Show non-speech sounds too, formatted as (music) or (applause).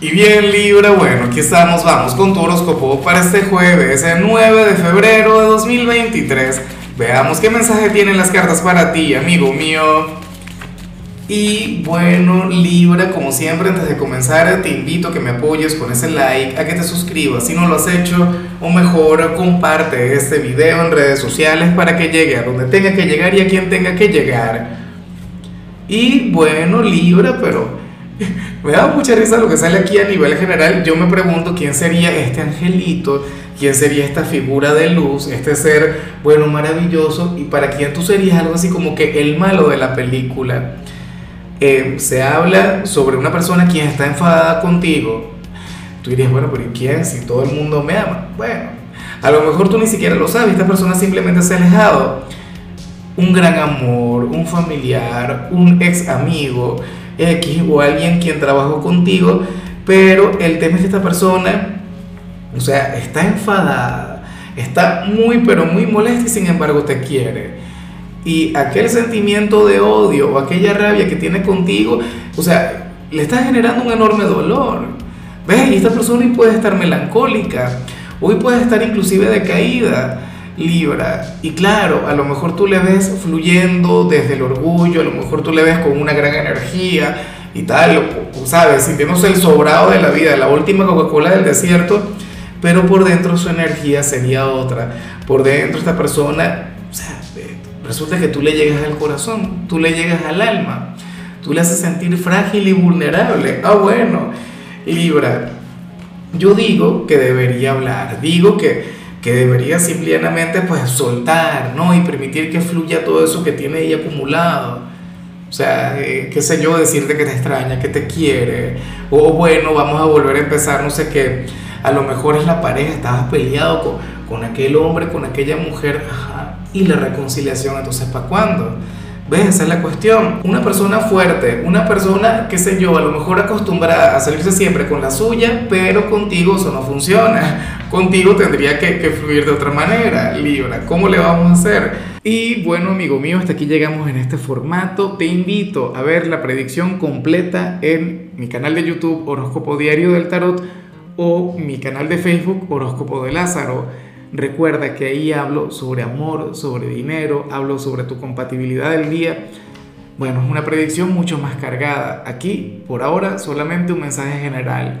Y bien Libra, bueno, aquí estamos, vamos con tu horóscopo para este jueves, el 9 de febrero de 2023. Veamos qué mensaje tienen las cartas para ti, amigo mío. Y bueno, Libra, como siempre, antes de comenzar, te invito a que me apoyes con ese like, a que te suscribas si no lo has hecho, o mejor, comparte este video en redes sociales para que llegue a donde tenga que llegar y a quien tenga que llegar. Y bueno, Libra, pero (laughs) me da mucha risa lo que sale aquí a nivel general. Yo me pregunto quién sería este angelito, quién sería esta figura de luz, este ser, bueno, maravilloso, y para quién tú serías algo así como que el malo de la película. Eh, se habla sobre una persona quien está enfadada contigo. Tú dirías, bueno, pero ¿quién? Si todo el mundo me ama. Bueno, a lo mejor tú ni siquiera lo sabes, esta persona simplemente se ha alejado. Un gran amor, un familiar, un ex amigo X o alguien quien trabajó contigo, pero el tema es que esta persona, o sea, está enfadada, está muy, pero muy molesta y sin embargo te quiere. Y aquel sentimiento de odio o aquella rabia que tiene contigo, o sea, le está generando un enorme dolor. ¿Ves? Y esta persona hoy puede estar melancólica, hoy puede estar inclusive decaída. Libra. Y claro, a lo mejor tú le ves fluyendo desde el orgullo, a lo mejor tú le ves con una gran energía y tal, ¿sabes? Sintiéndose el sobrado de la vida, la última Coca-Cola del desierto, pero por dentro su energía sería otra. Por dentro esta persona, o sea, resulta que tú le llegas al corazón, tú le llegas al alma, tú le haces sentir frágil y vulnerable. Ah, bueno, Libra, yo digo que debería hablar, digo que que debería simplemente pues soltar, ¿no? Y permitir que fluya todo eso que tiene ahí acumulado. O sea, eh, qué sé yo, decirte que te extraña, que te quiere. O bueno, vamos a volver a empezar, no sé qué. A lo mejor es la pareja, estabas peleado con, con aquel hombre, con aquella mujer. Ajá. Y la reconciliación, entonces, ¿para cuándo? ¿Ves? Esa es la cuestión. Una persona fuerte, una persona, qué sé yo, a lo mejor acostumbrada a salirse siempre con la suya, pero contigo eso no funciona contigo tendría que, que, fluir de otra manera, Libra. ¿Cómo le vamos a hacer? Y bueno, amigo mío, hasta aquí llegamos en este formato. Te invito a ver la predicción completa en mi canal de YouTube Horóscopo Diario del Tarot o mi canal de Facebook Horóscopo de Lázaro. Recuerda que ahí hablo sobre amor, sobre dinero, hablo sobre tu compatibilidad del día. Bueno, es una predicción mucho más cargada. Aquí, por ahora, solamente un mensaje general